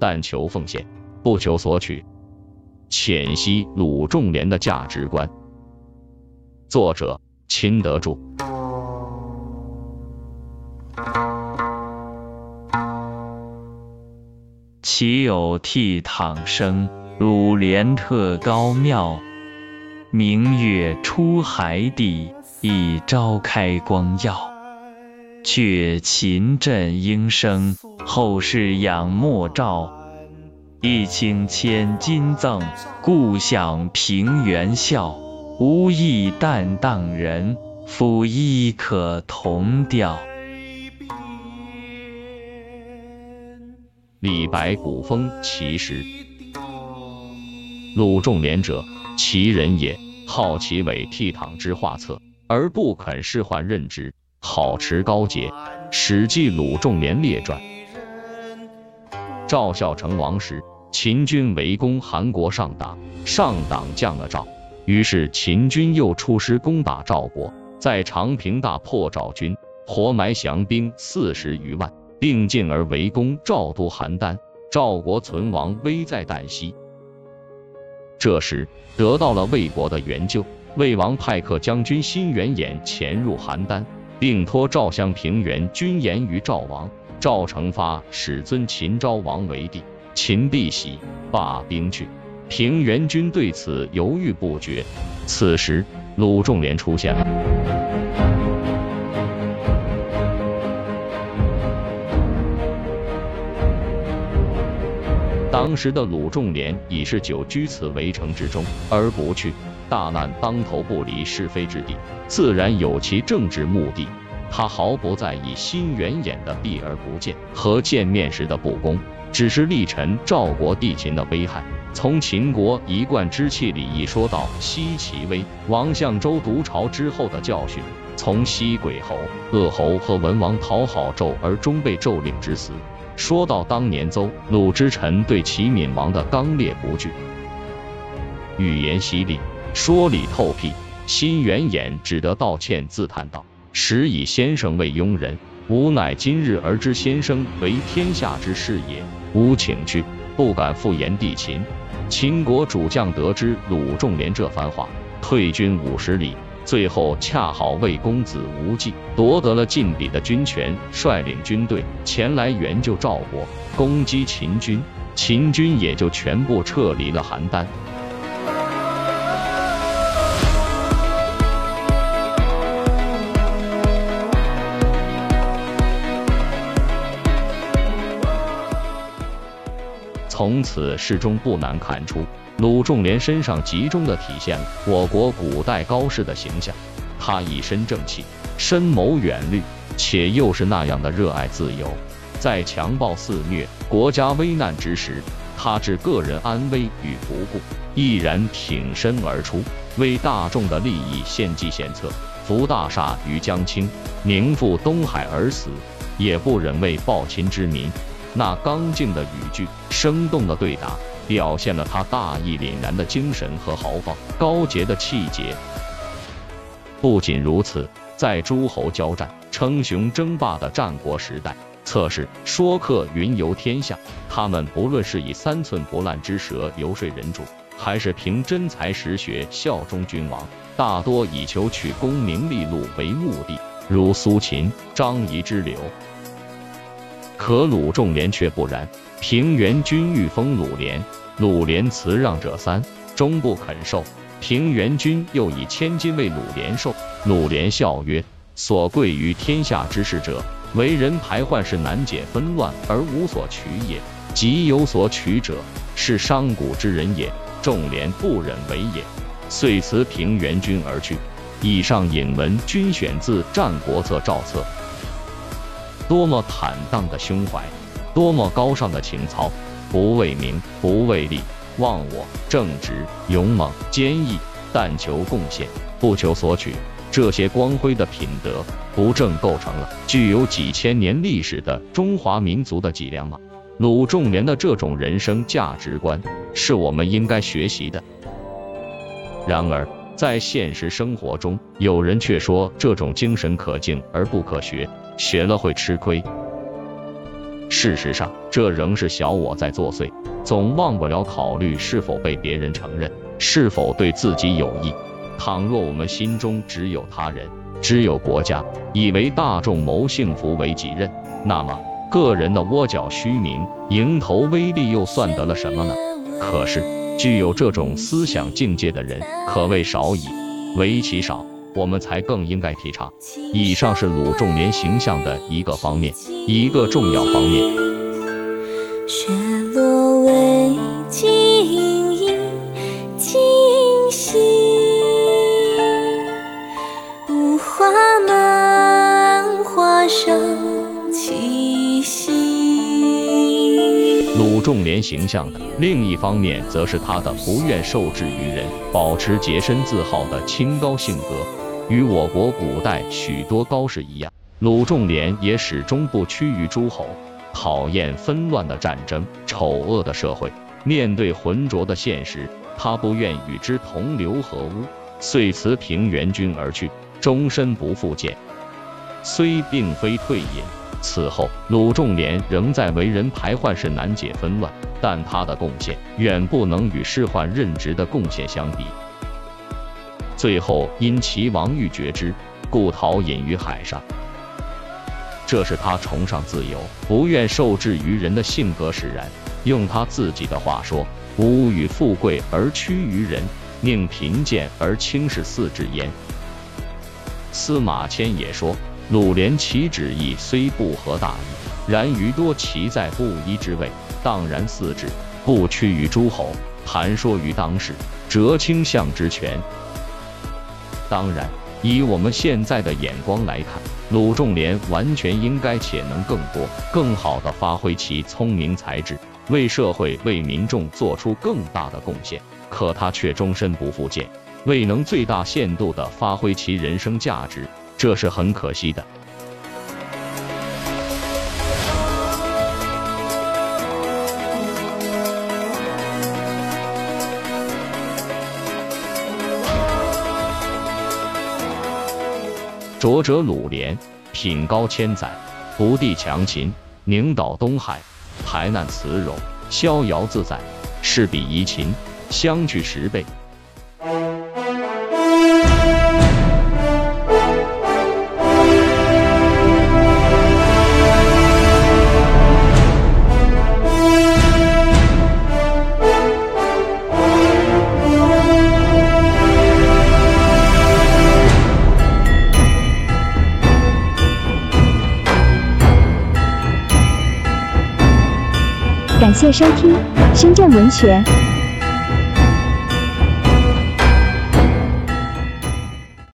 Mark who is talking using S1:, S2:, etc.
S1: 但求奉献，不求索取，浅析鲁仲连的价值观。作者：秦德柱。
S2: 岂有倜傥生，鲁连特高妙。明月出海底，一朝开光耀。却秦振应声，后世仰莫照。一顷千金赠，故乡平原笑。无意但当人，抚衣可同调。
S1: 李白古风其实，鲁仲连者，其人也。好其为倜傥之画策，而不肯仕宦任之，好持高洁。史记鲁仲连列传。赵孝成王时，秦军围攻韩国上党，上党降了赵，于是秦军又出师攻打赵国，在长平大破赵军，活埋降兵四十余万。并进而围攻赵都邯郸，赵国存亡危在旦夕。这时得到了魏国的援救，魏王派克将军辛元衍潜入邯郸，并托赵襄平原君言于赵王。赵成发始尊秦昭王为帝，秦必喜，罢兵去。平原君对此犹豫不决。此时鲁仲连出现了。当时的鲁仲连已是久居此围城之中而不去，大难当头不离是非之地，自然有其政治目的。他毫不在意新元衍的避而不见和见面时的不恭，只是力陈赵国地秦的危害。从秦国一贯之气里，一说到西齐威王相周独朝之后的教训，从西鬼侯、恶侯和文王讨好纣而终被纣令之死。说到当年邹鲁之臣对齐闵王的刚烈不惧，语言犀利，说理透辟，辛元衍只得道歉，自叹道：“时以先生为庸人，吾乃今日而知先生为天下之事也。吾请去，不敢复言地秦。”秦国主将得知鲁仲连这番话，退军五十里。最后恰好魏公子无忌夺得了晋鄙的军权，率领军队前来援救赵国，攻击秦军，秦军也就全部撤离了邯郸。从此诗中不难看出。鲁仲连身上集中的体现了我国古代高士的形象。他一身正气，深谋远虑，且又是那样的热爱自由。在强暴肆虐、国家危难之时，他置个人安危于不顾，毅然挺身而出，为大众的利益献计献策，扶大厦于江青，宁赴东海而死，也不忍为暴秦之民。那刚劲的语句，生动的对答。表现了他大义凛然的精神和豪放、高洁的气节。不仅如此，在诸侯交战、称雄争霸的战国时代，测试说客云游天下，他们不论是以三寸不烂之舌游说人主，还是凭真才实学效忠君王，大多以求取功名利禄为目的，如苏秦、张仪之流。可鲁仲连却不然。平原君欲封鲁连，鲁连辞让者三，终不肯受。平原君又以千金为鲁连受，鲁连笑曰：“所贵于天下之事者，为人排患是难解纷乱而无所取也；即有所取者，是商贾之人也。仲连不忍为也，遂辞平原君而去。”以上引文均选自《战国策·赵策》，多么坦荡的胸怀！多么高尚的情操！不为名，不为利，忘我，正直，勇猛，坚毅，但求贡献，不求索取。这些光辉的品德，不正构成了具有几千年历史的中华民族的脊梁吗？鲁仲连的这种人生价值观，是我们应该学习的。然而，在现实生活中，有人却说这种精神可敬而不可学，学了会吃亏。事实上，这仍是小我在作祟，总忘不了考虑是否被别人承认，是否对自己有益。倘若我们心中只有他人，只有国家，以为大众谋幸福为己任，那么个人的窝角虚名、蝇头微利又算得了什么呢？可是，具有这种思想境界的人可谓少矣，唯其少，我们才更应该提倡。以上是鲁仲连形象的一个方面，一个重要方面。形象的另一方面，则是他的不愿受制于人，保持洁身自好的清高性格。与我国古代许多高士一样，鲁仲连也始终不屈于诸侯，讨厌纷乱的战争、丑恶的社会。面对浑浊的现实，他不愿与之同流合污，遂辞平原君而去，终身不复见。虽并非退隐。此后，鲁仲连仍在为人排患时难解纷乱，但他的贡献远不能与仕宦任职的贡献相比。最后因齐王欲绝之，故逃隐于海上。这是他崇尚自由、不愿受制于人的性格使然。用他自己的话说：“吾与富贵而屈于人，宁贫贱而轻视四之焉。”司马迁也说。鲁连其旨意虽不合大义，然余多其在布衣之位，荡然四志，不屈于诸侯，谈说于当世，折倾向之权。当然，以我们现在的眼光来看，鲁仲连完全应该且能更多、更好的发挥其聪明才智，为社会、为民众做出更大的贡献。可他却终身不复见，未能最大限度地发挥其人生价值。这是很可惜的。浊者鲁连，品高千载，不敌强秦，宁倒东海，排难辞戎，逍遥自在，是比夷秦，相距十倍。
S3: 感谢收听深圳文学。